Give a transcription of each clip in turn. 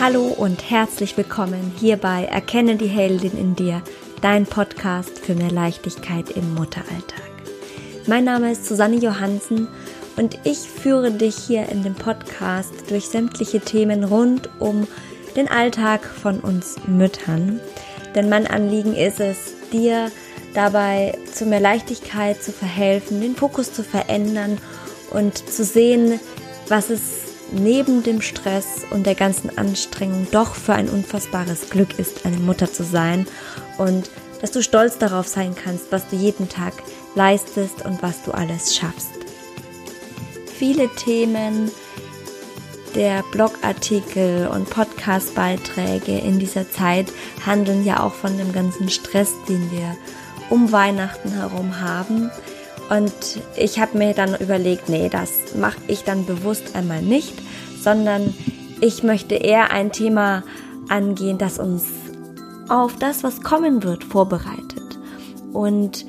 Hallo und herzlich willkommen hier bei Erkenne die Heldin in dir, dein Podcast für mehr Leichtigkeit im Mutteralltag. Mein Name ist Susanne Johansen und ich führe dich hier in dem Podcast durch sämtliche Themen rund um den Alltag von uns Müttern. Denn mein Anliegen ist es, dir dabei zu mehr Leichtigkeit zu verhelfen, den Fokus zu verändern und zu sehen, was es neben dem Stress und der ganzen Anstrengung doch für ein unfassbares Glück ist, eine Mutter zu sein und dass du stolz darauf sein kannst, was du jeden Tag leistest und was du alles schaffst. Viele Themen der Blogartikel und Podcastbeiträge in dieser Zeit handeln ja auch von dem ganzen Stress, den wir um Weihnachten herum haben. Und ich habe mir dann überlegt, nee, das mache ich dann bewusst einmal nicht, sondern ich möchte eher ein Thema angehen, das uns auf das, was kommen wird, vorbereitet. Und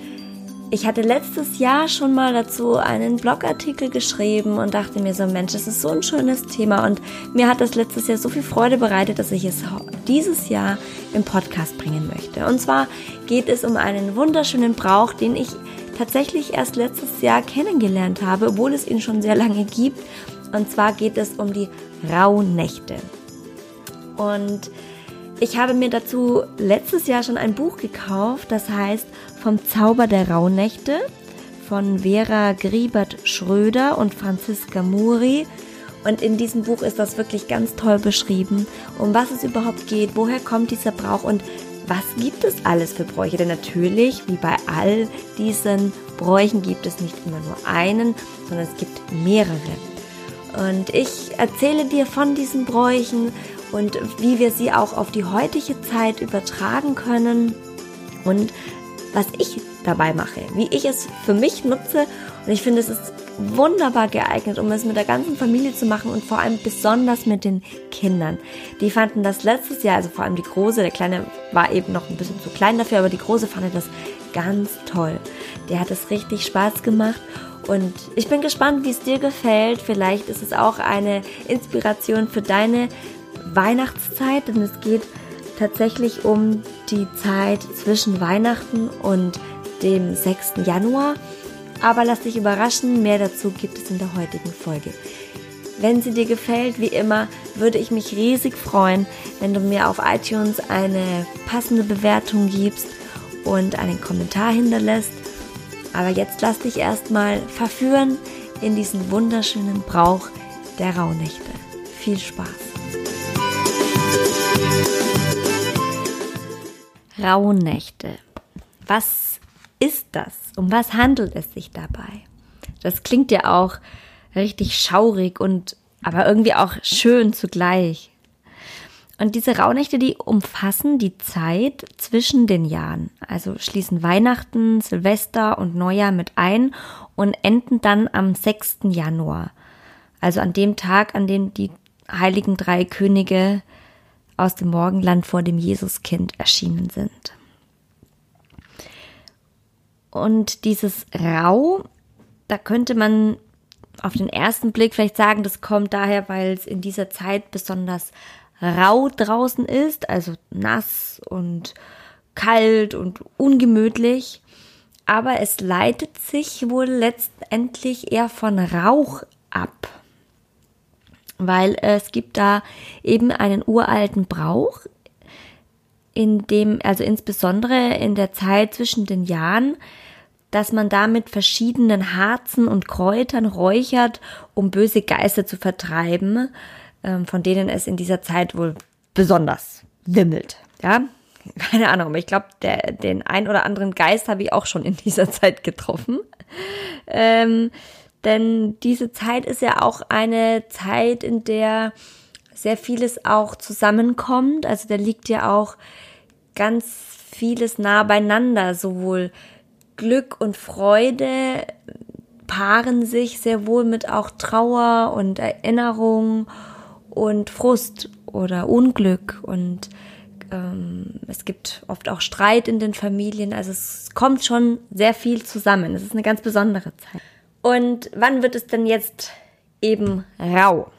ich hatte letztes Jahr schon mal dazu einen Blogartikel geschrieben und dachte mir so, Mensch, das ist so ein schönes Thema und mir hat das letztes Jahr so viel Freude bereitet, dass ich es dieses Jahr im Podcast bringen möchte. Und zwar geht es um einen wunderschönen Brauch, den ich tatsächlich erst letztes Jahr kennengelernt habe, obwohl es ihn schon sehr lange gibt. Und zwar geht es um die Rauhnächte. Und ich habe mir dazu letztes Jahr schon ein Buch gekauft, das heißt Vom Zauber der Rauhnächte von Vera Griebert Schröder und Franziska Muri. Und in diesem Buch ist das wirklich ganz toll beschrieben, um was es überhaupt geht, woher kommt dieser Brauch und was gibt es alles für Bräuche? Denn natürlich, wie bei all diesen Bräuchen, gibt es nicht immer nur einen, sondern es gibt mehrere. Und ich erzähle dir von diesen Bräuchen und wie wir sie auch auf die heutige Zeit übertragen können und was ich dabei mache, wie ich es für mich nutze. Und ich finde, es ist wunderbar geeignet, um es mit der ganzen Familie zu machen und vor allem besonders mit den Kindern. Die fanden das letztes Jahr, also vor allem die Große, der Kleine war eben noch ein bisschen zu klein dafür, aber die Große fand das ganz toll. Der hat es richtig Spaß gemacht und ich bin gespannt, wie es dir gefällt. Vielleicht ist es auch eine Inspiration für deine Weihnachtszeit, denn es geht tatsächlich um die Zeit zwischen Weihnachten und dem 6. Januar. Aber lass dich überraschen, mehr dazu gibt es in der heutigen Folge. Wenn sie dir gefällt, wie immer, würde ich mich riesig freuen, wenn du mir auf iTunes eine passende Bewertung gibst und einen Kommentar hinterlässt. Aber jetzt lass dich erstmal verführen in diesen wunderschönen Brauch der Rauhnächte. Viel Spaß! Rauhnächte. Was ist das? Um was handelt es sich dabei? Das klingt ja auch richtig schaurig und aber irgendwie auch schön zugleich. Und diese Rauhnächte, die umfassen die Zeit zwischen den Jahren, also schließen Weihnachten, Silvester und Neujahr mit ein und enden dann am 6. Januar, also an dem Tag, an dem die heiligen drei Könige aus dem Morgenland vor dem Jesuskind erschienen sind. Und dieses Rau, da könnte man auf den ersten Blick vielleicht sagen, das kommt daher, weil es in dieser Zeit besonders rau draußen ist, also nass und kalt und ungemütlich. Aber es leitet sich wohl letztendlich eher von Rauch ab weil es gibt da eben einen uralten Brauch, in dem, also insbesondere in der Zeit zwischen den Jahren, dass man da mit verschiedenen Harzen und Kräutern räuchert, um böse Geister zu vertreiben, ähm, von denen es in dieser Zeit wohl besonders wimmelt. Ja, keine Ahnung, ich glaube, den ein oder anderen Geist habe ich auch schon in dieser Zeit getroffen. Ähm, denn diese Zeit ist ja auch eine Zeit, in der sehr vieles auch zusammenkommt. Also da liegt ja auch ganz vieles nah beieinander. Sowohl Glück und Freude paaren sich sehr wohl mit auch Trauer und Erinnerung und Frust oder Unglück und ähm, es gibt oft auch Streit in den Familien. Also es kommt schon sehr viel zusammen. Es ist eine ganz besondere Zeit. Und wann wird es denn jetzt eben rau?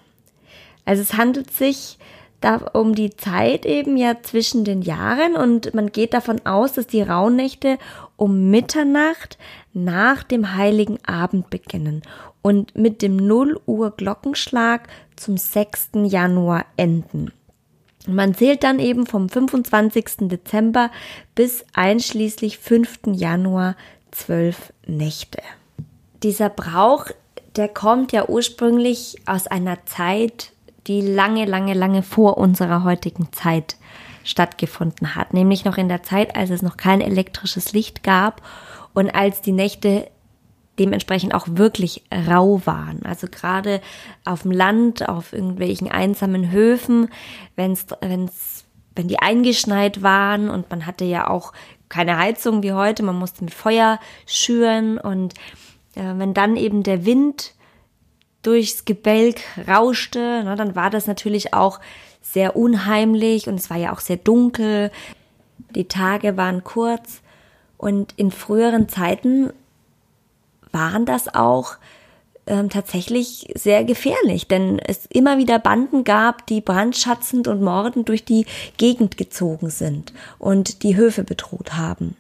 Also es handelt sich da um die Zeit eben ja zwischen den Jahren und man geht davon aus, dass die Rauhnächte um Mitternacht nach dem heiligen Abend beginnen und mit dem 0 Uhr Glockenschlag zum 6. Januar enden. Man zählt dann eben vom 25. Dezember bis einschließlich 5. Januar zwölf Nächte. Dieser Brauch, der kommt ja ursprünglich aus einer Zeit, die lange, lange, lange vor unserer heutigen Zeit stattgefunden hat, nämlich noch in der Zeit, als es noch kein elektrisches Licht gab und als die Nächte dementsprechend auch wirklich rau waren. Also gerade auf dem Land, auf irgendwelchen einsamen Höfen, wenn's, wenn's, wenn die eingeschneit waren und man hatte ja auch keine Heizung wie heute, man musste mit Feuer schüren und wenn dann eben der Wind durchs Gebälk rauschte, ne, dann war das natürlich auch sehr unheimlich und es war ja auch sehr dunkel. Die Tage waren kurz und in früheren Zeiten waren das auch ähm, tatsächlich sehr gefährlich, denn es immer wieder Banden gab, die brandschatzend und mordend durch die Gegend gezogen sind und die Höfe bedroht haben.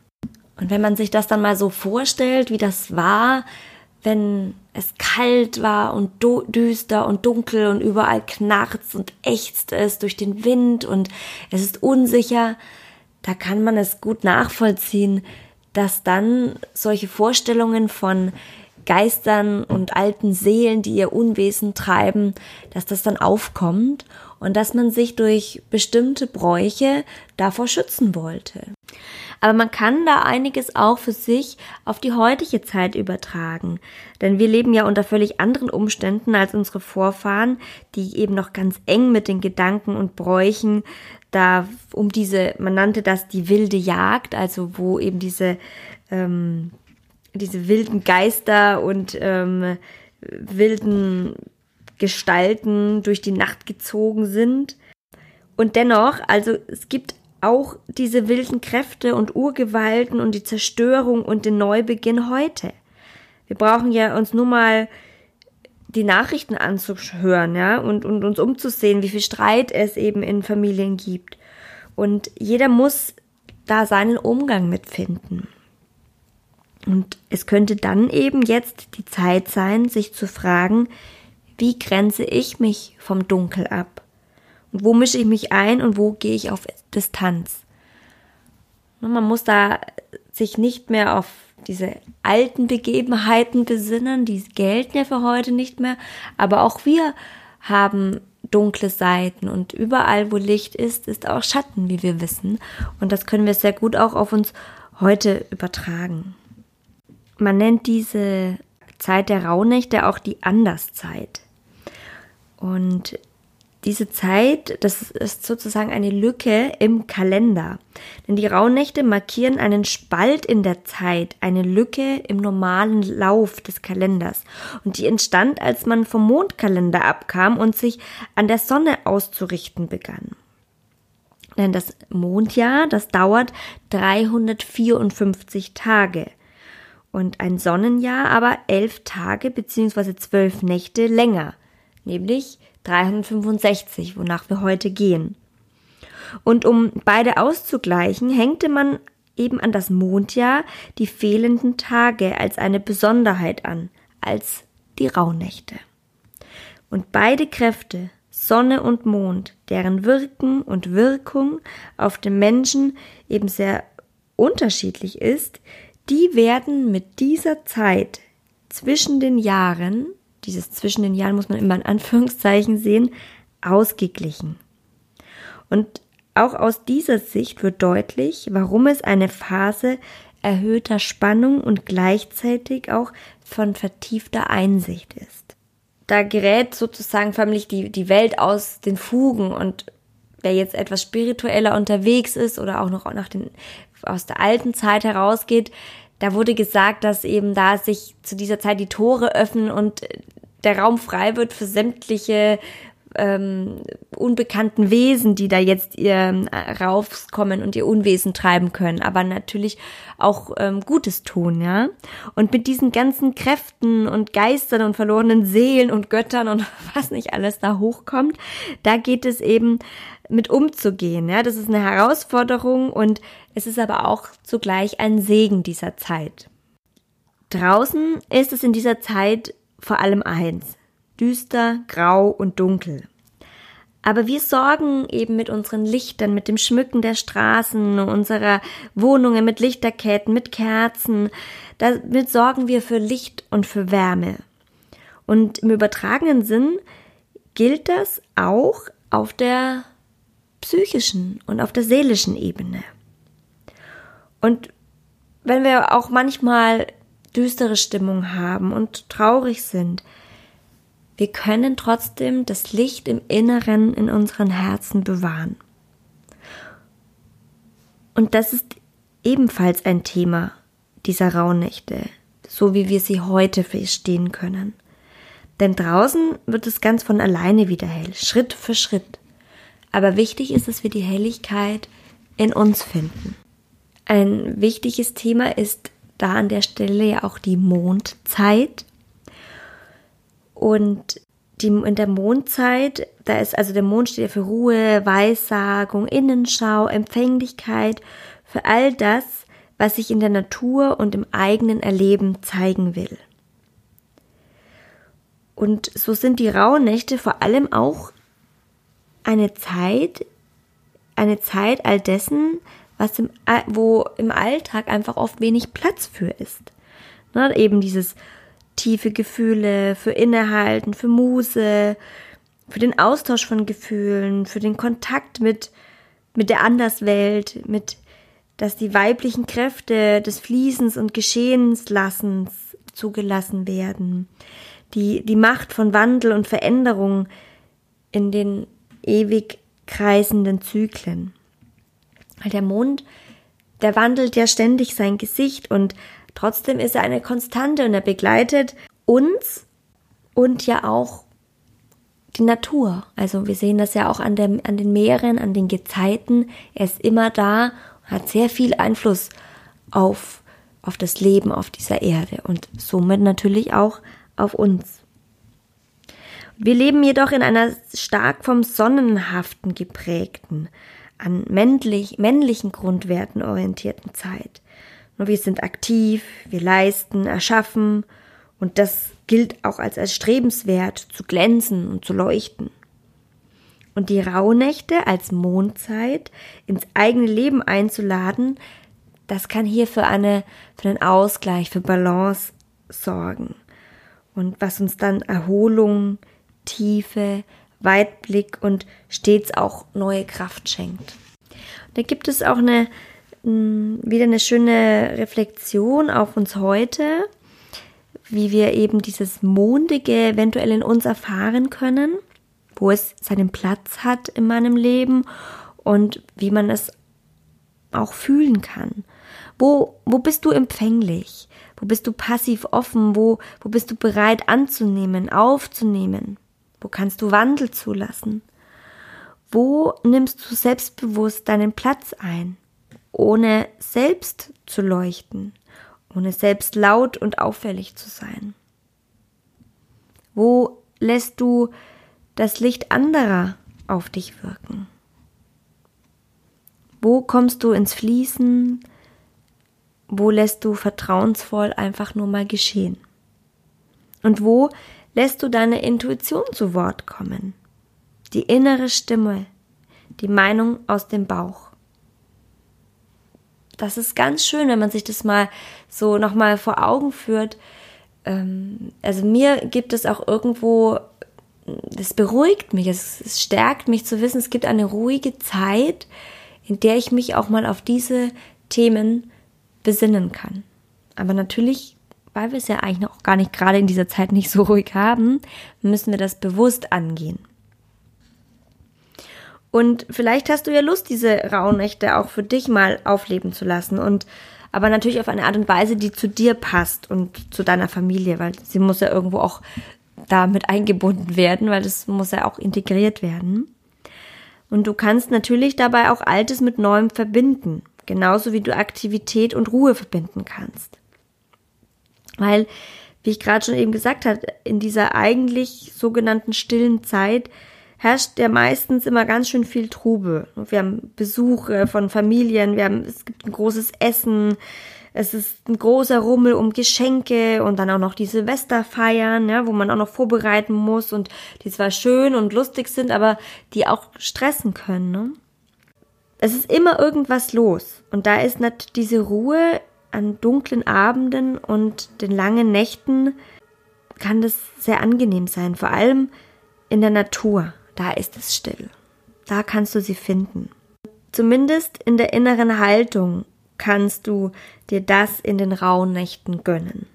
Und wenn man sich das dann mal so vorstellt, wie das war, wenn es kalt war und düster und dunkel und überall knarzt und ächzt es durch den Wind und es ist unsicher, da kann man es gut nachvollziehen, dass dann solche Vorstellungen von Geistern und alten Seelen, die ihr Unwesen treiben, dass das dann aufkommt und dass man sich durch bestimmte Bräuche davor schützen wollte. Aber man kann da einiges auch für sich auf die heutige Zeit übertragen. Denn wir leben ja unter völlig anderen Umständen als unsere Vorfahren, die eben noch ganz eng mit den Gedanken und Bräuchen da um diese, man nannte das die wilde Jagd, also wo eben diese, ähm, diese wilden Geister und ähm, wilden Gestalten durch die Nacht gezogen sind. Und dennoch, also es gibt auch diese wilden Kräfte und Urgewalten und die Zerstörung und den Neubeginn heute. Wir brauchen ja uns nur mal die Nachrichten anzuhören, ja, und, und uns umzusehen, wie viel Streit es eben in Familien gibt. Und jeder muss da seinen Umgang mitfinden. Und es könnte dann eben jetzt die Zeit sein, sich zu fragen, wie grenze ich mich vom Dunkel ab? Und wo mische ich mich ein und wo gehe ich auf Distanz? Man muss da sich nicht mehr auf diese alten Begebenheiten besinnen, die gelten ja für heute nicht mehr, aber auch wir haben dunkle Seiten und überall, wo Licht ist, ist auch Schatten, wie wir wissen. Und das können wir sehr gut auch auf uns heute übertragen. Man nennt diese Zeit der Rauhnächte auch die Anderszeit. Und diese Zeit, das ist sozusagen eine Lücke im Kalender. Denn die Rauhnächte markieren einen Spalt in der Zeit, eine Lücke im normalen Lauf des Kalenders. Und die entstand, als man vom Mondkalender abkam und sich an der Sonne auszurichten begann. Denn das Mondjahr, das dauert 354 Tage. Und ein Sonnenjahr aber elf Tage bzw. zwölf Nächte länger, nämlich 365, wonach wir heute gehen. Und um beide auszugleichen, hängte man eben an das Mondjahr die fehlenden Tage als eine Besonderheit an, als die Rauhnächte. Und beide Kräfte, Sonne und Mond, deren Wirken und Wirkung auf den Menschen eben sehr unterschiedlich ist, die werden mit dieser Zeit zwischen den Jahren dieses zwischen den Jahren muss man immer in Anführungszeichen sehen, ausgeglichen. Und auch aus dieser Sicht wird deutlich, warum es eine Phase erhöhter Spannung und gleichzeitig auch von vertiefter Einsicht ist. Da gerät sozusagen förmlich die, die Welt aus den Fugen und wer jetzt etwas spiritueller unterwegs ist oder auch noch nach den, aus der alten Zeit herausgeht, da wurde gesagt, dass eben da sich zu dieser Zeit die Tore öffnen und der Raum frei wird für sämtliche ähm, unbekannten Wesen, die da jetzt ihr äh, raufkommen und ihr Unwesen treiben können, aber natürlich auch ähm, Gutes tun, ja. Und mit diesen ganzen Kräften und Geistern und verlorenen Seelen und Göttern und was nicht alles da hochkommt, da geht es eben mit umzugehen, ja. Das ist eine Herausforderung und es ist aber auch zugleich ein Segen dieser Zeit. Draußen ist es in dieser Zeit vor allem eins, düster, grau und dunkel. Aber wir sorgen eben mit unseren Lichtern, mit dem Schmücken der Straßen, unserer Wohnungen, mit Lichterketten, mit Kerzen. Damit sorgen wir für Licht und für Wärme. Und im übertragenen Sinn gilt das auch auf der psychischen und auf der seelischen Ebene. Und wenn wir auch manchmal düstere Stimmung haben und traurig sind, wir können trotzdem das Licht im Inneren in unseren Herzen bewahren. Und das ist ebenfalls ein Thema dieser Rauhnächte, so wie wir sie heute verstehen können. Denn draußen wird es ganz von alleine wieder hell, Schritt für Schritt. Aber wichtig ist, dass wir die Helligkeit in uns finden. Ein wichtiges Thema ist da an der Stelle ja auch die Mondzeit. Und die, in der Mondzeit, da ist also der Mond steht ja für Ruhe, Weissagung, Innenschau, Empfänglichkeit, für all das, was sich in der Natur und im eigenen Erleben zeigen will. Und so sind die Rauhnächte vor allem auch eine Zeit, eine Zeit all dessen, was im, wo im Alltag einfach oft wenig Platz für ist. Ne, eben dieses tiefe Gefühle, für Innehalten, für Muse, für den Austausch von Gefühlen, für den Kontakt mit, mit der Anderswelt, mit, dass die weiblichen Kräfte des Fließens und Geschehenslassens zugelassen werden, die, die Macht von Wandel und Veränderung in den ewig kreisenden Zyklen. Weil der Mond, der wandelt ja ständig sein Gesicht und trotzdem ist er eine Konstante und er begleitet uns und ja auch die Natur. Also wir sehen das ja auch an, der, an den Meeren, an den Gezeiten. Er ist immer da und hat sehr viel Einfluss auf, auf das Leben auf dieser Erde und somit natürlich auch auf uns. Wir leben jedoch in einer stark vom Sonnenhaften geprägten, an männlich, männlichen Grundwerten orientierten Zeit. Wir sind aktiv, wir leisten, erschaffen und das gilt auch als erstrebenswert, zu glänzen und zu leuchten. Und die Rauhnächte als Mondzeit ins eigene Leben einzuladen, das kann hier für eine, für einen Ausgleich, für Balance sorgen. Und was uns dann Erholung, Tiefe, Weitblick und stets auch neue Kraft schenkt. Da gibt es auch eine wieder eine schöne Reflexion auf uns heute, wie wir eben dieses Mondige eventuell in uns erfahren können, wo es seinen Platz hat in meinem Leben und wie man es auch fühlen kann. Wo, wo bist du empfänglich? Wo bist du passiv offen? Wo, wo bist du bereit anzunehmen, aufzunehmen? Wo kannst du Wandel zulassen? Wo nimmst du selbstbewusst deinen Platz ein, ohne selbst zu leuchten, ohne selbst laut und auffällig zu sein? Wo lässt du das Licht anderer auf dich wirken? Wo kommst du ins Fließen? Wo lässt du vertrauensvoll einfach nur mal geschehen? Und wo lässt du deine Intuition zu Wort kommen. Die innere Stimme, die Meinung aus dem Bauch. Das ist ganz schön, wenn man sich das mal so nochmal vor Augen führt. Ähm, also mir gibt es auch irgendwo, das beruhigt mich, es, stärkt mich zu wissen, es gibt eine ruhige Zeit, in der ich mich auch mal auf diese Themen besinnen kann. Aber natürlich weil wir es ja eigentlich noch gar nicht gerade in dieser Zeit nicht so ruhig haben, müssen wir das bewusst angehen. Und vielleicht hast du ja Lust, diese Rauhnächte auch für dich mal aufleben zu lassen und aber natürlich auf eine Art und Weise, die zu dir passt und zu deiner Familie, weil sie muss ja irgendwo auch da mit eingebunden werden, weil das muss ja auch integriert werden. Und du kannst natürlich dabei auch Altes mit Neuem verbinden, genauso wie du Aktivität und Ruhe verbinden kannst. Weil, wie ich gerade schon eben gesagt habe, in dieser eigentlich sogenannten stillen Zeit herrscht ja meistens immer ganz schön viel Trubel. Wir haben Besuche von Familien, wir haben, es gibt ein großes Essen, es ist ein großer Rummel um Geschenke und dann auch noch die Silvesterfeiern, ja, wo man auch noch vorbereiten muss und die zwar schön und lustig sind, aber die auch stressen können. Ne? Es ist immer irgendwas los und da ist natürlich diese Ruhe an dunklen Abenden und den langen Nächten kann das sehr angenehm sein, vor allem in der Natur. Da ist es still. Da kannst du sie finden. Zumindest in der inneren Haltung kannst du dir das in den rauen Nächten gönnen.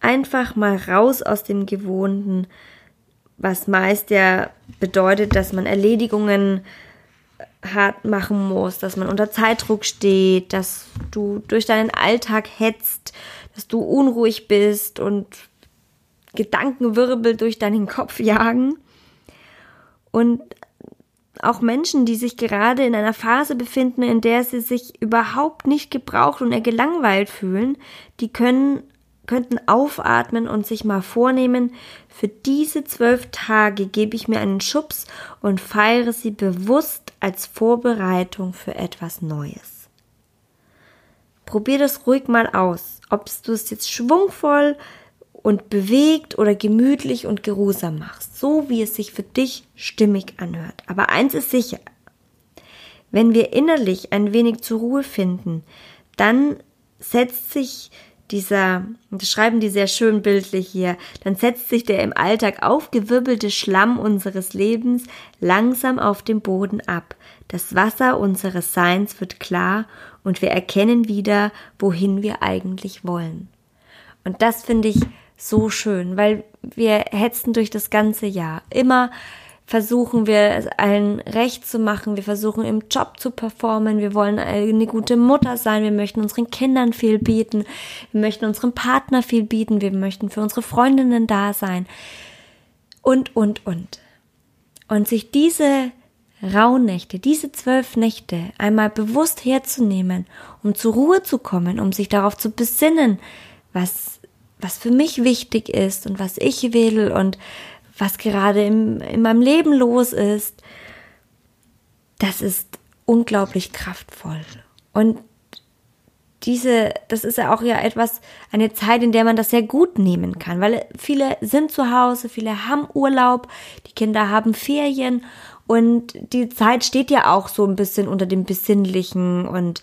Einfach mal raus aus dem Gewohnten, was meist ja bedeutet, dass man Erledigungen hart machen muss, dass man unter Zeitdruck steht, dass du durch deinen Alltag hetzt, dass du unruhig bist und Gedankenwirbel durch deinen Kopf jagen. Und auch Menschen, die sich gerade in einer Phase befinden, in der sie sich überhaupt nicht gebraucht und eher gelangweilt fühlen, die können, könnten aufatmen und sich mal vornehmen, für diese zwölf Tage gebe ich mir einen Schubs und feiere sie bewusst als Vorbereitung für etwas Neues. Probier das ruhig mal aus, ob du es jetzt schwungvoll und bewegt oder gemütlich und geruhsam machst, so wie es sich für dich stimmig anhört. Aber eins ist sicher, wenn wir innerlich ein wenig zur Ruhe finden, dann setzt sich dieser, das schreiben die sehr schön bildlich hier, dann setzt sich der im Alltag aufgewirbelte Schlamm unseres Lebens langsam auf dem Boden ab. Das Wasser unseres Seins wird klar und wir erkennen wieder, wohin wir eigentlich wollen. Und das finde ich so schön, weil wir hetzen durch das ganze Jahr. Immer versuchen wir es allen recht zu machen, wir versuchen im Job zu performen, wir wollen eine gute Mutter sein, wir möchten unseren Kindern viel bieten, wir möchten unserem Partner viel bieten, wir möchten für unsere Freundinnen da sein. Und, und, und. Und sich diese Rauhnächte, diese zwölf Nächte einmal bewusst herzunehmen, um zur Ruhe zu kommen, um sich darauf zu besinnen, was was für mich wichtig ist und was ich will und was gerade im, in meinem Leben los ist, das ist unglaublich kraftvoll. Und diese, das ist ja auch ja etwas, eine Zeit, in der man das sehr gut nehmen kann, weil viele sind zu Hause, viele haben Urlaub, die Kinder haben Ferien und die Zeit steht ja auch so ein bisschen unter dem Besinnlichen und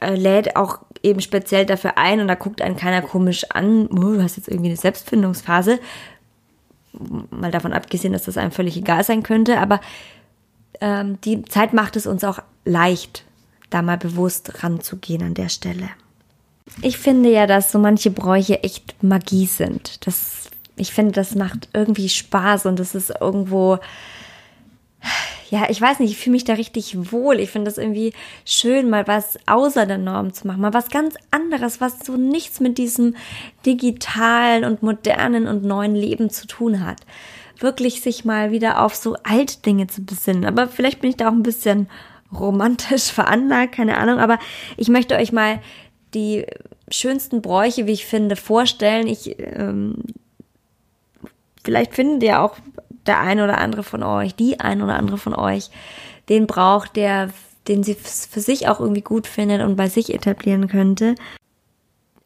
äh, lädt auch eben speziell dafür ein und da guckt einen keiner komisch an, oh, du hast jetzt irgendwie eine Selbstfindungsphase. Mal davon abgesehen, dass das einem völlig egal sein könnte, aber ähm, die Zeit macht es uns auch leicht, da mal bewusst ranzugehen an der Stelle. Ich finde ja, dass so manche Bräuche echt Magie sind. Das, ich finde, das macht irgendwie Spaß und es ist irgendwo, ja, ich weiß nicht, ich fühle mich da richtig wohl. Ich finde das irgendwie schön, mal was außer der Norm zu machen, mal was ganz anderes, was so nichts mit diesem digitalen und modernen und neuen Leben zu tun hat. Wirklich sich mal wieder auf so alte Dinge zu besinnen. Aber vielleicht bin ich da auch ein bisschen romantisch veranlagt, keine Ahnung. Aber ich möchte euch mal die schönsten Bräuche, wie ich finde, vorstellen. Ich ähm, vielleicht findet ihr auch der ein oder andere von euch, die ein oder andere von euch, den braucht, der, den sie für sich auch irgendwie gut findet und bei sich etablieren könnte.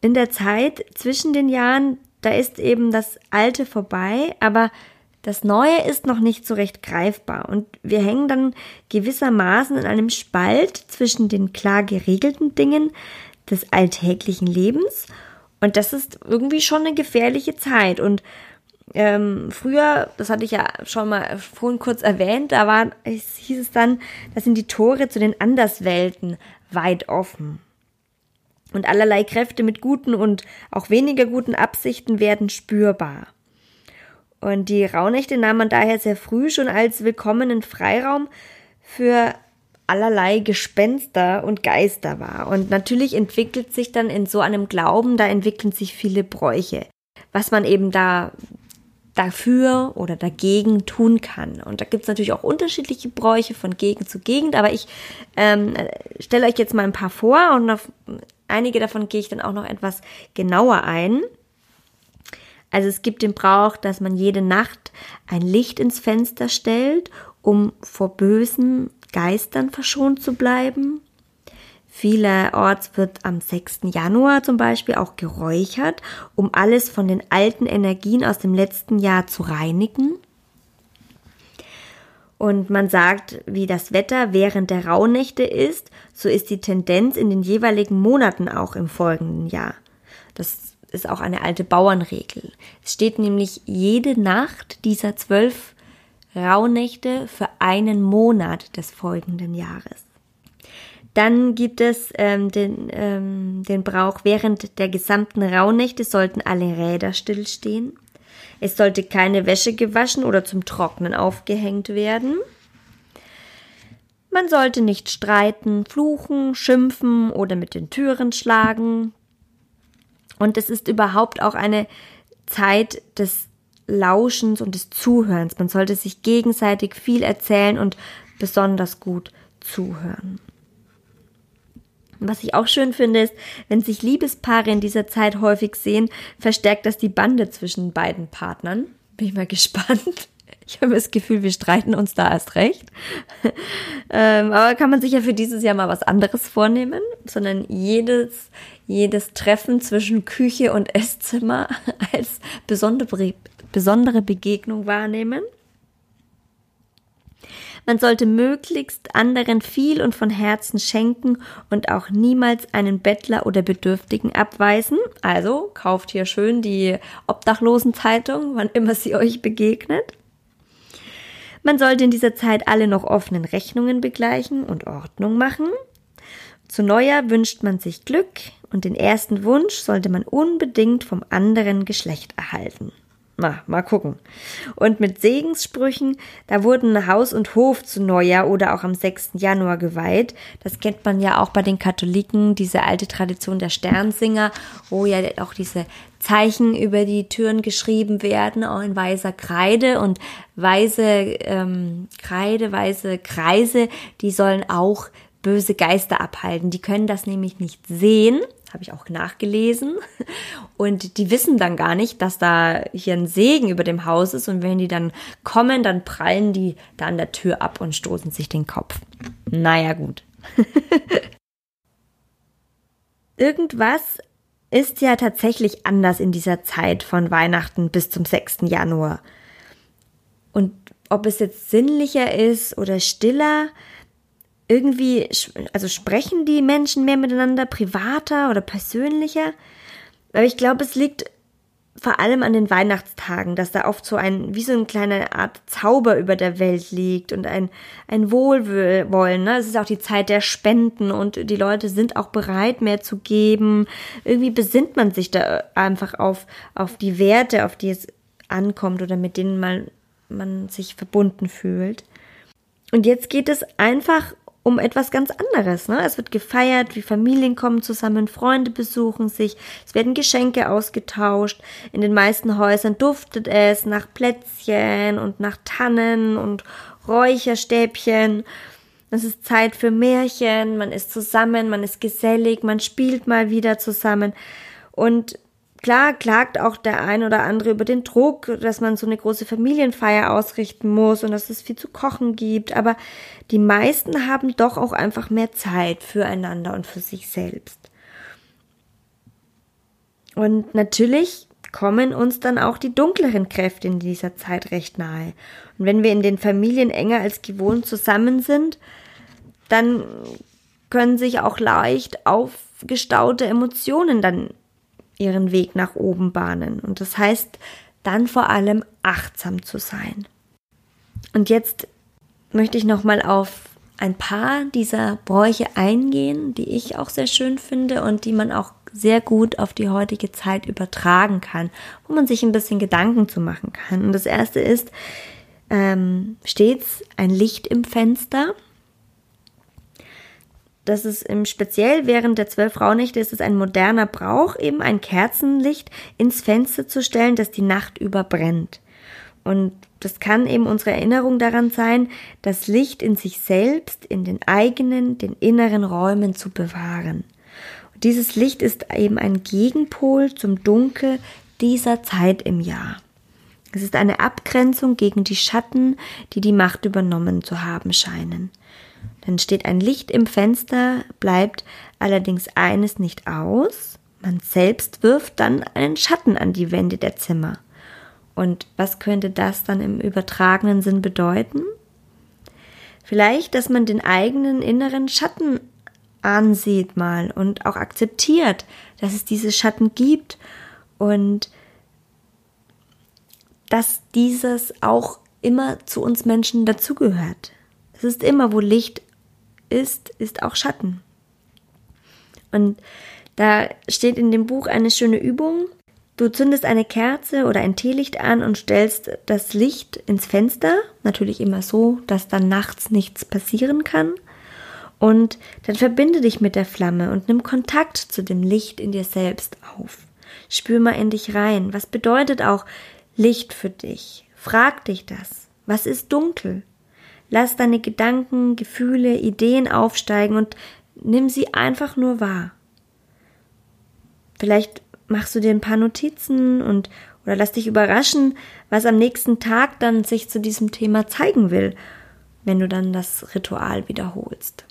In der Zeit zwischen den Jahren, da ist eben das Alte vorbei, aber das Neue ist noch nicht so recht greifbar. Und wir hängen dann gewissermaßen in einem Spalt zwischen den klar geregelten Dingen des alltäglichen Lebens. Und das ist irgendwie schon eine gefährliche Zeit. Und ähm, früher, das hatte ich ja schon mal vorhin kurz erwähnt, da war, es hieß es dann, da sind die Tore zu den Anderswelten weit offen. Und allerlei Kräfte mit guten und auch weniger guten Absichten werden spürbar. Und die Rauhnächte nahm man daher sehr früh schon als willkommenen Freiraum für allerlei Gespenster und Geister wahr. Und natürlich entwickelt sich dann in so einem Glauben, da entwickeln sich viele Bräuche. Was man eben da dafür oder dagegen tun kann. Und da gibt es natürlich auch unterschiedliche Bräuche von Gegend zu Gegend, aber ich ähm, stelle euch jetzt mal ein paar vor und auf einige davon gehe ich dann auch noch etwas genauer ein. Also es gibt den Brauch, dass man jede Nacht ein Licht ins Fenster stellt, um vor bösen Geistern verschont zu bleiben. Vielerorts wird am 6. Januar zum Beispiel auch geräuchert, um alles von den alten Energien aus dem letzten Jahr zu reinigen. Und man sagt, wie das Wetter während der Rauhnächte ist, so ist die Tendenz in den jeweiligen Monaten auch im folgenden Jahr. Das ist auch eine alte Bauernregel. Es steht nämlich jede Nacht dieser zwölf Rauhnächte für einen Monat des folgenden Jahres. Dann gibt es ähm, den, ähm, den Brauch, während der gesamten Rauhnächte sollten alle Räder stillstehen. Es sollte keine Wäsche gewaschen oder zum Trocknen aufgehängt werden. Man sollte nicht streiten, fluchen, schimpfen oder mit den Türen schlagen. Und es ist überhaupt auch eine Zeit des Lauschens und des Zuhörens. Man sollte sich gegenseitig viel erzählen und besonders gut zuhören. Was ich auch schön finde, ist, wenn sich Liebespaare in dieser Zeit häufig sehen, verstärkt das die Bande zwischen beiden Partnern. Bin ich mal gespannt. Ich habe das Gefühl, wir streiten uns da erst recht. ähm, aber kann man sich ja für dieses Jahr mal was anderes vornehmen, sondern jedes, jedes Treffen zwischen Küche und Esszimmer als besondere, besondere Begegnung wahrnehmen. Man sollte möglichst anderen viel und von Herzen schenken und auch niemals einen Bettler oder Bedürftigen abweisen. Also kauft hier schön die Obdachlosenzeitung, wann immer sie euch begegnet. Man sollte in dieser Zeit alle noch offenen Rechnungen begleichen und Ordnung machen. Zu Neujahr wünscht man sich Glück und den ersten Wunsch sollte man unbedingt vom anderen Geschlecht erhalten. Na, mal gucken. Und mit Segenssprüchen, da wurden Haus und Hof zu Neujahr oder auch am 6. Januar geweiht. Das kennt man ja auch bei den Katholiken, diese alte Tradition der Sternsinger, wo ja auch diese Zeichen über die Türen geschrieben werden, auch in weißer Kreide und weiße ähm, Kreide, weiße Kreise, die sollen auch böse Geister abhalten. Die können das nämlich nicht sehen, habe ich auch nachgelesen. Und die wissen dann gar nicht, dass da hier ein Segen über dem Haus ist. Und wenn die dann kommen, dann prallen die da an der Tür ab und stoßen sich den Kopf. Naja, gut. Irgendwas ist ja tatsächlich anders in dieser Zeit von Weihnachten bis zum 6. Januar. Und ob es jetzt sinnlicher ist oder stiller, irgendwie, also sprechen die Menschen mehr miteinander, privater oder persönlicher? Aber ich glaube, es liegt vor allem an den Weihnachtstagen, dass da oft so ein, wie so eine kleine Art Zauber über der Welt liegt und ein, ein Wohlwollen. Ne? Es ist auch die Zeit der Spenden und die Leute sind auch bereit, mehr zu geben. Irgendwie besinnt man sich da einfach auf, auf die Werte, auf die es ankommt oder mit denen man, man sich verbunden fühlt. Und jetzt geht es einfach um etwas ganz anderes. Ne? Es wird gefeiert, wie Familien kommen zusammen, Freunde besuchen sich, es werden Geschenke ausgetauscht. In den meisten Häusern duftet es nach Plätzchen und nach Tannen und Räucherstäbchen. Es ist Zeit für Märchen, man ist zusammen, man ist gesellig, man spielt mal wieder zusammen. Und Klar klagt auch der ein oder andere über den Druck, dass man so eine große Familienfeier ausrichten muss und dass es viel zu kochen gibt, aber die meisten haben doch auch einfach mehr Zeit füreinander und für sich selbst. Und natürlich kommen uns dann auch die dunkleren Kräfte in dieser Zeit recht nahe. Und wenn wir in den Familien enger als gewohnt zusammen sind, dann können sich auch leicht aufgestaute Emotionen dann ihren Weg nach oben bahnen. Und das heißt dann vor allem achtsam zu sein. Und jetzt möchte ich noch mal auf ein paar dieser Bräuche eingehen, die ich auch sehr schön finde und die man auch sehr gut auf die heutige Zeit übertragen kann, wo man sich ein bisschen Gedanken zu machen kann. Und das erste ist ähm, stets ein Licht im Fenster das ist im speziell während der zwölf Rauhnächte ist es ein moderner Brauch, eben ein Kerzenlicht ins Fenster zu stellen, das die Nacht über brennt. Und das kann eben unsere Erinnerung daran sein, das Licht in sich selbst, in den eigenen, den inneren Räumen zu bewahren. Und dieses Licht ist eben ein Gegenpol zum Dunkel dieser Zeit im Jahr. Es ist eine Abgrenzung gegen die Schatten, die die Macht übernommen zu haben scheinen. Dann steht ein Licht im Fenster, bleibt allerdings eines nicht aus, man selbst wirft dann einen Schatten an die Wände der Zimmer. Und was könnte das dann im übertragenen Sinn bedeuten? Vielleicht, dass man den eigenen inneren Schatten ansieht mal und auch akzeptiert, dass es diese Schatten gibt und dass dieses auch immer zu uns Menschen dazugehört. Es ist immer, wo Licht ist, ist auch Schatten. Und da steht in dem Buch eine schöne Übung. Du zündest eine Kerze oder ein Teelicht an und stellst das Licht ins Fenster, natürlich immer so, dass dann nachts nichts passieren kann. Und dann verbinde dich mit der Flamme und nimm Kontakt zu dem Licht in dir selbst auf. Spür mal in dich rein. Was bedeutet auch Licht für dich? Frag dich das. Was ist dunkel? Lass deine Gedanken, Gefühle, Ideen aufsteigen und nimm sie einfach nur wahr. Vielleicht machst du dir ein paar Notizen und oder lass dich überraschen, was am nächsten Tag dann sich zu diesem Thema zeigen will, wenn du dann das Ritual wiederholst.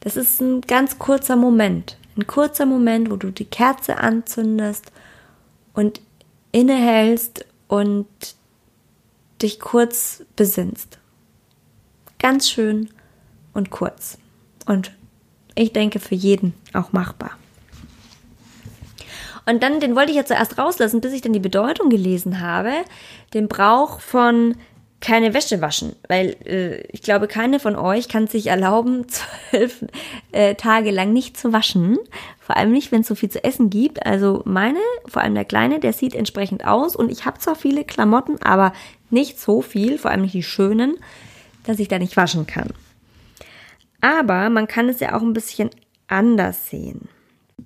Das ist ein ganz kurzer Moment, ein kurzer Moment, wo du die Kerze anzündest und innehältst und dich kurz besinnst. Ganz schön und kurz. Und ich denke für jeden auch machbar. Und dann, den wollte ich ja zuerst rauslassen, bis ich dann die Bedeutung gelesen habe. Den Brauch von keine Wäsche waschen, weil äh, ich glaube, keine von euch kann sich erlauben, zwölf äh, Tage lang nicht zu waschen. Vor allem nicht, wenn es so viel zu essen gibt. Also meine, vor allem der Kleine, der sieht entsprechend aus und ich habe zwar viele Klamotten, aber nicht so viel, vor allem nicht die schönen, dass ich da nicht waschen kann. Aber man kann es ja auch ein bisschen anders sehen.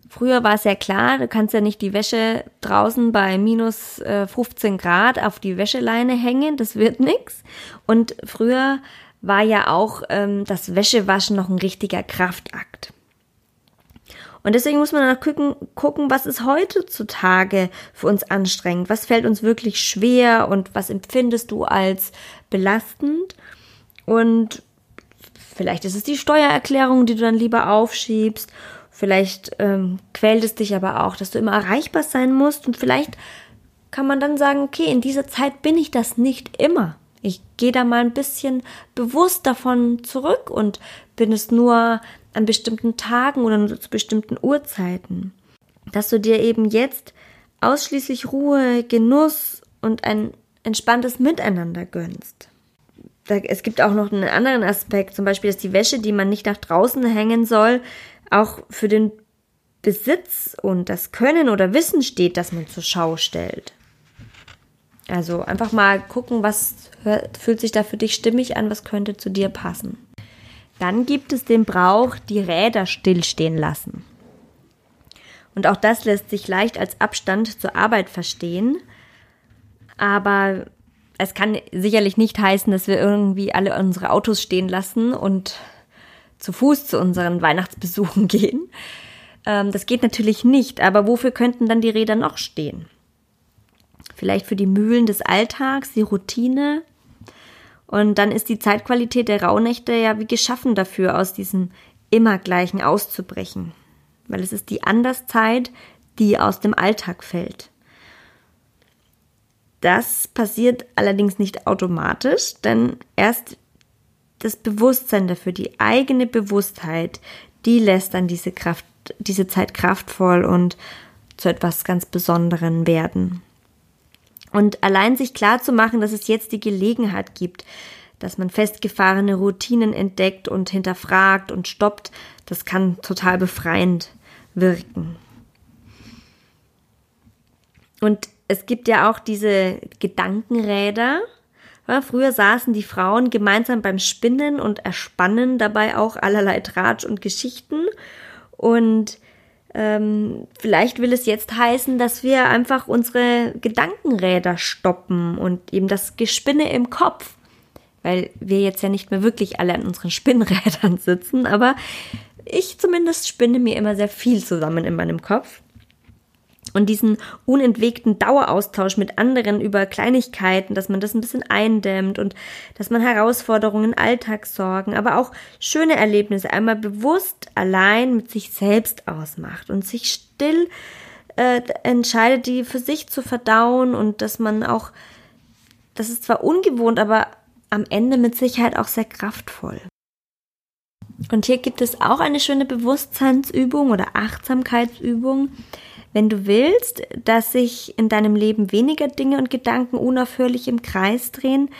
Früher war es ja klar, du kannst ja nicht die Wäsche draußen bei minus äh, 15 Grad auf die Wäscheleine hängen, das wird nix. Und früher war ja auch ähm, das Wäschewaschen noch ein richtiger Kraftakt. Und deswegen muss man gucken, gucken, was ist heutzutage für uns anstrengend, was fällt uns wirklich schwer und was empfindest du als belastend. Und vielleicht ist es die Steuererklärung, die du dann lieber aufschiebst Vielleicht ähm, quält es dich aber auch, dass du immer erreichbar sein musst und vielleicht kann man dann sagen, okay, in dieser Zeit bin ich das nicht immer. Ich gehe da mal ein bisschen bewusst davon zurück und bin es nur an bestimmten Tagen oder nur zu bestimmten Uhrzeiten. Dass du dir eben jetzt ausschließlich Ruhe, Genuss und ein entspanntes Miteinander gönnst. Es gibt auch noch einen anderen Aspekt, zum Beispiel, dass die Wäsche, die man nicht nach draußen hängen soll, auch für den Besitz und das Können oder Wissen steht, das man zur Schau stellt. Also einfach mal gucken, was fühlt sich da für dich stimmig an, was könnte zu dir passen. Dann gibt es den Brauch, die Räder stillstehen lassen. Und auch das lässt sich leicht als Abstand zur Arbeit verstehen. Aber es kann sicherlich nicht heißen, dass wir irgendwie alle unsere Autos stehen lassen und zu Fuß zu unseren Weihnachtsbesuchen gehen. Ähm, das geht natürlich nicht, aber wofür könnten dann die Räder noch stehen? Vielleicht für die Mühlen des Alltags, die Routine. Und dann ist die Zeitqualität der Rauhnächte ja wie geschaffen dafür, aus diesem immer gleichen auszubrechen. Weil es ist die Anderszeit, die aus dem Alltag fällt. Das passiert allerdings nicht automatisch, denn erst das Bewusstsein dafür, die eigene Bewusstheit, die lässt dann diese Kraft, diese Zeit kraftvoll und zu etwas ganz Besonderen werden. Und allein sich klar zu machen, dass es jetzt die Gelegenheit gibt, dass man festgefahrene Routinen entdeckt und hinterfragt und stoppt, das kann total befreiend wirken. Und es gibt ja auch diese Gedankenräder, ja, früher saßen die Frauen gemeinsam beim Spinnen und erspannen dabei auch allerlei Tratsch und Geschichten. Und Ähm, vielleicht will es jetzt heißen, dass wir einfach unsere Gedankenräder stoppen und eben das Gespinne im Kopf, weil wir jetzt ja nicht mehr wirklich alle an unseren Spinnrädern sitzen, aber ich zumindest spinne mir immer sehr viel zusammen in meinem Kopf und diesen unentwegten Daueraustausch mit anderen über Kleinigkeiten, dass man das ein bisschen eindämmt und dass man Herausforderungen, Alltagssorgen, aber auch schöne Erlebnisse einmal bewusst allein mit sich selbst ausmacht und sich still äh, entscheidet, die für sich zu verdauen und dass man auch, das ist zwar ungewohnt, aber am Ende mit Sicherheit auch sehr kraftvoll. Und hier gibt es auch eine schöne Bewusstseinsübung oder Achtsamkeitsübung, wenn du willst, dass sich in deinem Leben weniger Dinge und Gedanken unaufhörlich im Kreis drehen,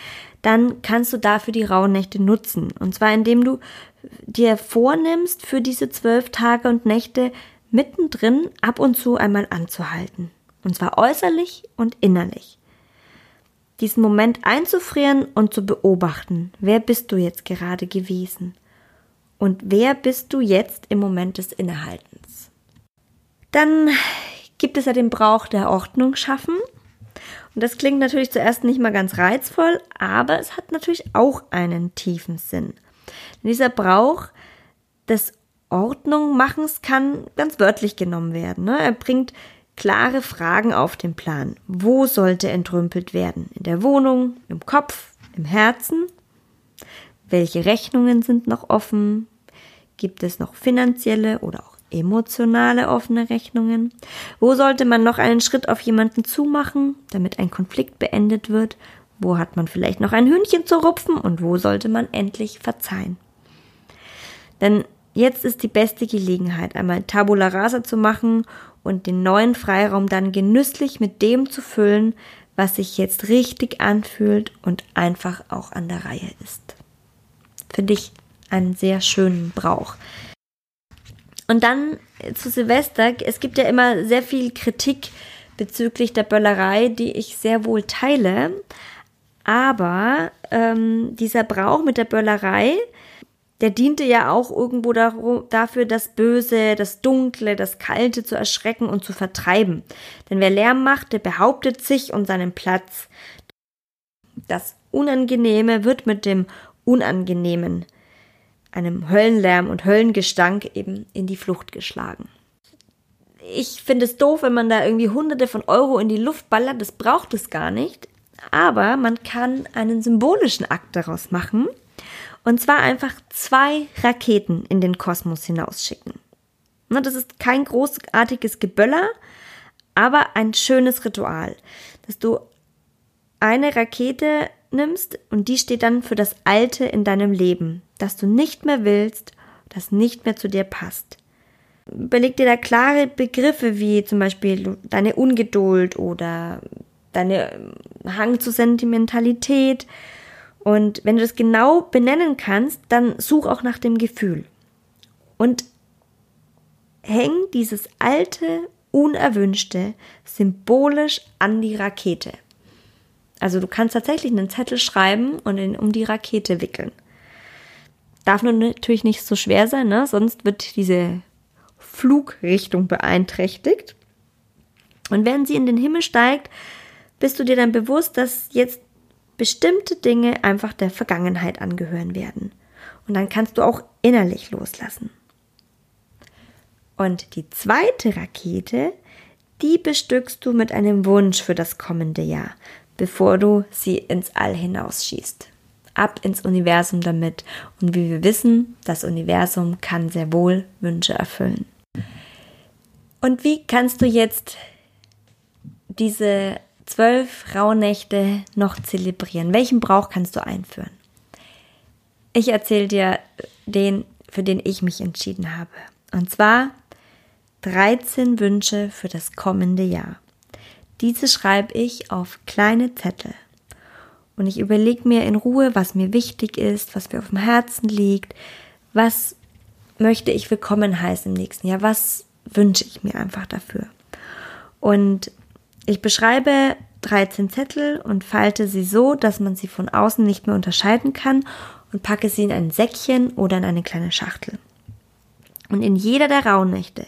dann kannst du dafür die Rauhnächte nutzen. Und zwar indem du dir vornimmst, für diese zwölf Tage und Nächte mittendrin ab und zu einmal anzuhalten. Und zwar äußerlich und innerlich. Diesen Moment einzufrieren und zu beobachten. Wer bist du jetzt gerade gewesen? Und wer bist du jetzt im Moment des Innehaltens? Dann gibt es ja den Brauch der Ordnung schaffen. Und das klingt natürlich zuerst nicht mal ganz reizvoll, aber es hat natürlich auch einen tiefen Sinn. Denn dieser Brauch des Ordnungmachens kann ganz wörtlich genommen werden. Ne? Er bringt klare Fragen auf den Plan. Wo sollte entrümpelt werden? In der Wohnung, im Kopf, im Herzen? Welche Rechnungen sind noch offen? Gibt es noch finanzielle oder auch emotionale offene Rechnungen? Wo sollte man noch einen Schritt auf jemanden zumachen, damit ein Konflikt beendet wird? Wo hat man vielleicht noch ein Hühnchen zu rupfen und wo sollte man endlich verzeihen? Denn jetzt ist die beste Gelegenheit, einmal Tabula rasa zu machen und den neuen Freiraum dann genüsslich mit dem zu füllen, was sich jetzt richtig anfühlt und einfach auch an der Reihe ist. Finde ich einen sehr schönen Brauch. Und dann zu Silvester. Es gibt ja immer sehr viel Kritik bezüglich der Böllerei, die ich sehr wohl teile. Aber ähm, dieser Brauch mit der Böllerei, der diente ja auch irgendwo darum, dafür, das Böse, das Dunkle, das Kalte zu erschrecken und zu vertreiben. Denn wer Lärm macht, der behauptet sich und seinen Platz. Das Unangenehme wird mit dem Unangenehmen einem Höllenlärm und Höllengestank eben in die Flucht geschlagen. Ich finde es doof, wenn man da irgendwie hunderte von Euro in die Luft ballert, das braucht es gar nicht. Aber man kann einen symbolischen Akt daraus machen. Und zwar einfach zwei Raketen in den Kosmos hinausschicken. Das ist kein großartiges Geböller, aber ein schönes Ritual, dass du eine Rakete nimmst und die steht dann für das Alte in deinem Leben, das du nicht mehr willst, das nicht mehr zu dir passt. Überleg dir da klare Begriffe wie zum Beispiel deine Ungeduld oder deine ähm, Hang zur Sentimentalität. Und wenn du das genau benennen kannst, dann such auch nach dem Gefühl. Und häng dieses alte, unerwünschte symbolisch an die Rakete. Also du kannst tatsächlich einen Zettel schreiben und ihn um die Rakete wickeln. Darf nur natürlich nicht so schwer sein, ne? sonst wird diese Flugrichtung beeinträchtigt. Und wenn sie in den Himmel steigt, bist du dir dann bewusst, dass jetzt bestimmte Dinge einfach der Vergangenheit angehören werden. Und dann kannst du auch innerlich loslassen. Und die zweite Rakete, die bestückst du mit einem Wunsch für das kommende Jahr bevor du sie ins All hinausschießt. Ab ins Universum damit. Und wie wir wissen, das Universum kann sehr wohl Wünsche erfüllen. Und wie kannst du jetzt diese zwölf Rauhnächte noch zelebrieren? Welchen Brauch kannst du einführen? Ich erzähle dir den, für den ich mich entschieden habe. Und zwar 13 Wünsche für das kommende Jahr. Diese schreibe ich auf kleine Zettel. Und ich überlege mir in Ruhe, was mir wichtig ist, was mir auf dem Herzen liegt, was möchte ich willkommen heißen im nächsten Jahr, was wünsche ich mir einfach dafür. Und ich beschreibe 13 Zettel und falte sie so, dass man sie von außen nicht mehr unterscheiden kann und packe sie in ein Säckchen oder in eine kleine Schachtel. Und in jeder der Rauhnächte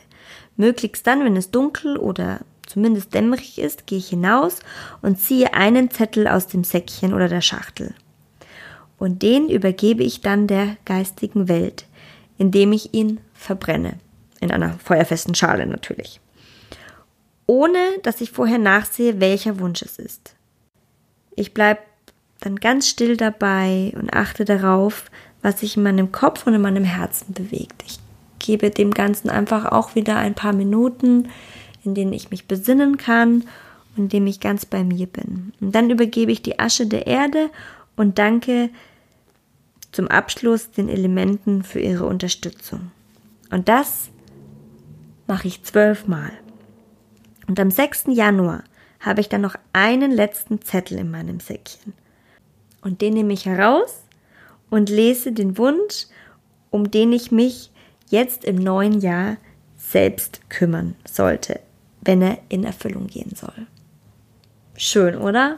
Möglichst dann, wenn es dunkel oder zumindest dämmerig ist, gehe ich hinaus und ziehe einen Zettel aus dem Säckchen oder der Schachtel. Und den übergebe ich dann der geistigen Welt, indem ich ihn verbrenne. In einer feuerfesten Schale natürlich. Ohne dass ich vorher nachsehe, welcher Wunsch es ist. Ich bleibe dann ganz still dabei und achte darauf, was sich in meinem Kopf und in meinem Herzen bewegt. Ich gebe dem Ganzen einfach auch wieder ein paar Minuten, in denen ich mich besinnen kann und in dem ich ganz bei mir bin. Und dann übergebe ich die Asche der Erde und danke zum Abschluss den Elementen für ihre Unterstützung. Und das mache ich zwölfmal. Und am 6. Januar habe ich dann noch einen letzten Zettel in meinem Säckchen. Und den nehme ich heraus und lese den Wunsch, um den ich mich jetzt im neuen Jahr selbst kümmern sollte, wenn er in Erfüllung gehen soll. Schön, oder?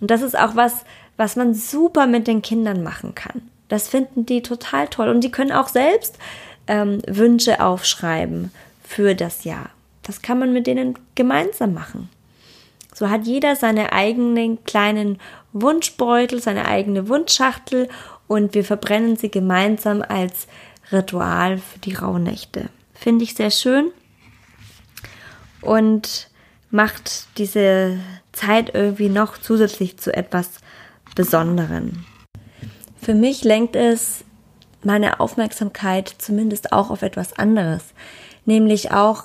Und das ist auch was, was man super mit den Kindern machen kann. Das finden die total toll. Und die können auch selbst ähm, Wünsche aufschreiben für das Jahr. Das kann man mit denen gemeinsam machen. So hat jeder seine eigenen kleinen Wunschbeutel, seine eigene Wunschschachtel und wir verbrennen sie gemeinsam als Ritual für die Rauhnächte. Finde ich sehr schön und macht diese Zeit irgendwie noch zusätzlich zu etwas Besonderen. Für mich lenkt es meine Aufmerksamkeit zumindest auch auf etwas anderes, nämlich auch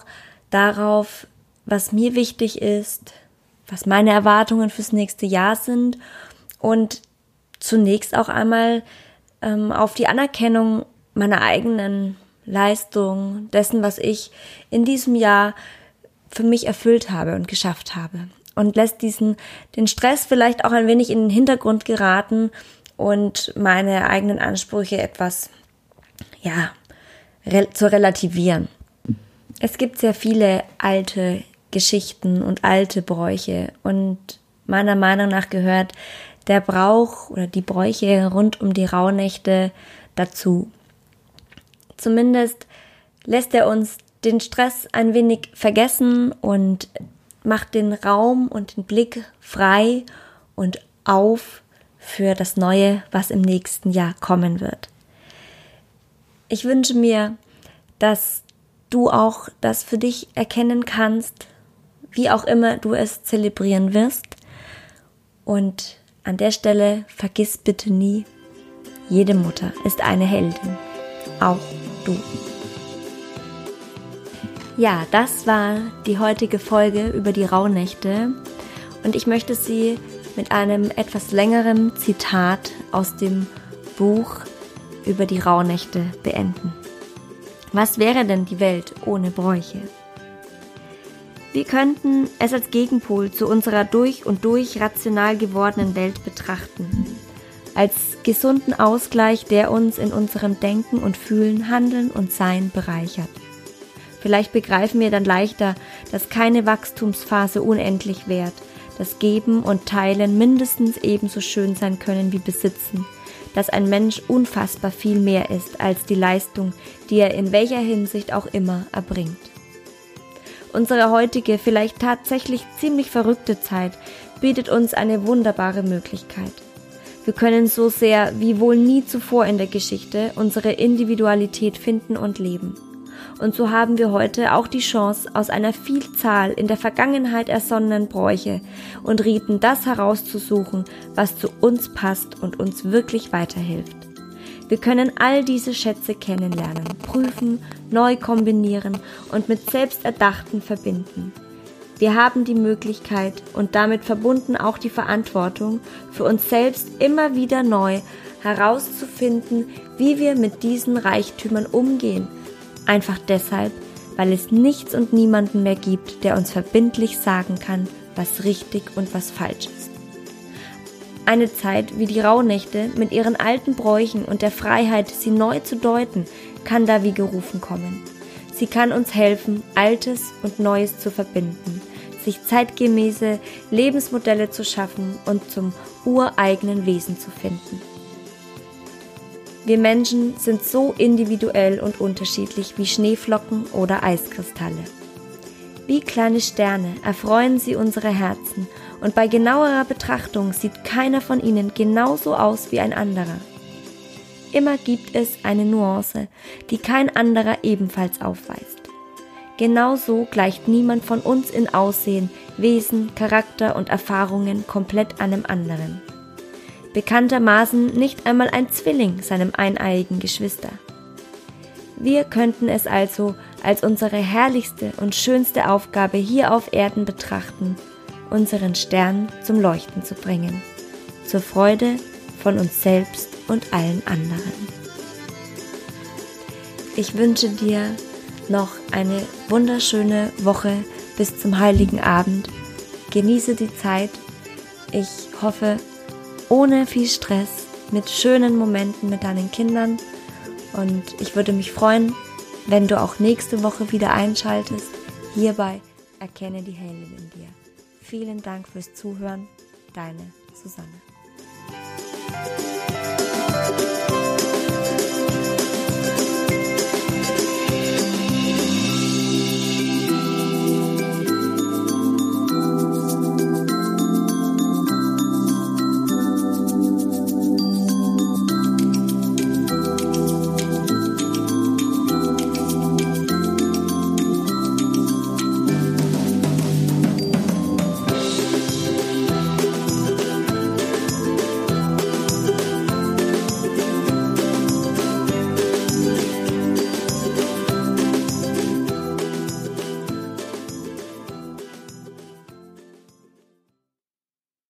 darauf, was mir wichtig ist, was meine Erwartungen fürs nächste Jahr sind und zunächst auch einmal ähm, auf die Anerkennung meiner eigenen Leistung, dessen, was ich in diesem Jahr für mich erfüllt habe und geschafft habe. Und lässt diesen, den Stress vielleicht auch ein wenig in den Hintergrund geraten und meine eigenen Ansprüche etwas, ja, re zu relativieren. Es gibt sehr viele alte Geschichten und alte Bräuche und meiner Meinung nach gehört der Brauch oder die Bräuche rund um die Rauhnächte dazu. Zumindest lässt er uns den Stress ein wenig vergessen und macht den Raum und den Blick frei und auf für das Neue, was im nächsten Jahr kommen wird. Ich wünsche mir, dass du auch das für dich erkennen kannst, wie auch immer du es zelebrieren wirst. Und an der Stelle vergiss bitte nie, jede Mutter ist eine Heldin. Auch du. Ja, das war die heutige Folge über die Rauhnächte und ich möchte sie mit einem etwas längeren Zitat aus dem Buch über die Rauhnächte beenden. Was wäre denn die Welt ohne Bräuche? Wir könnten es als Gegenpol zu unserer durch und durch rational gewordenen Welt betrachten. Als gesunden Ausgleich, der uns in unserem Denken und Fühlen, Handeln und Sein bereichert. Vielleicht begreifen wir dann leichter, dass keine Wachstumsphase unendlich währt, dass Geben und Teilen mindestens ebenso schön sein können wie Besitzen, dass ein Mensch unfassbar viel mehr ist als die Leistung, die er in welcher Hinsicht auch immer erbringt. Unsere heutige, vielleicht tatsächlich ziemlich verrückte Zeit bietet uns eine wunderbare Möglichkeit. Wir können so sehr wie wohl nie zuvor in der Geschichte unsere Individualität finden und leben. Und so haben wir heute auch die Chance, aus einer Vielzahl in der Vergangenheit ersonnenen Bräuche und Riten das herauszusuchen, was zu uns passt und uns wirklich weiterhilft. Wir können all diese Schätze kennenlernen, prüfen, neu kombinieren und mit Selbsterdachten verbinden. Wir haben die Möglichkeit und damit verbunden auch die Verantwortung, für uns selbst immer wieder neu herauszufinden, wie wir mit diesen Reichtümern umgehen Einfach deshalb, weil es nichts und niemanden mehr gibt, der uns verbindlich sagen kann, was richtig und was falsch ist. Eine Zeit wie die Rauhnächte mit ihren alten Bräuchen und der Freiheit, sie neu zu deuten, kann da wie gerufen kommen. Sie kann uns helfen, Altes und Neues zu verbinden, sich zeitgemäße Lebensmodelle zu schaffen und zum ureigenen Wesen zu finden. Wir Menschen sind so individuell und unterschiedlich wie Schneeflocken oder Eiskristalle. Wie kleine Sterne erfreuen sie unsere Herzen und bei genauerer Betrachtung sieht keiner von ihnen genauso aus wie ein anderer. Immer gibt es eine Nuance, die kein anderer ebenfalls aufweist. Genauso gleicht niemand von uns in Aussehen, Wesen, Charakter und Erfahrungen komplett einem anderen bekanntermaßen nicht einmal ein Zwilling seinem eineiigen Geschwister. Wir könnten es also als unsere herrlichste und schönste Aufgabe hier auf Erden betrachten, unseren Stern zum Leuchten zu bringen, zur Freude von uns selbst und allen anderen. Ich wünsche dir noch eine wunderschöne Woche bis zum heiligen Abend. Genieße die Zeit. Ich hoffe, ohne viel Stress, mit schönen Momenten mit deinen Kindern. Und ich würde mich freuen, wenn du auch nächste Woche wieder einschaltest. Hierbei erkenne die Heilin in dir. Vielen Dank fürs Zuhören. Deine Susanne.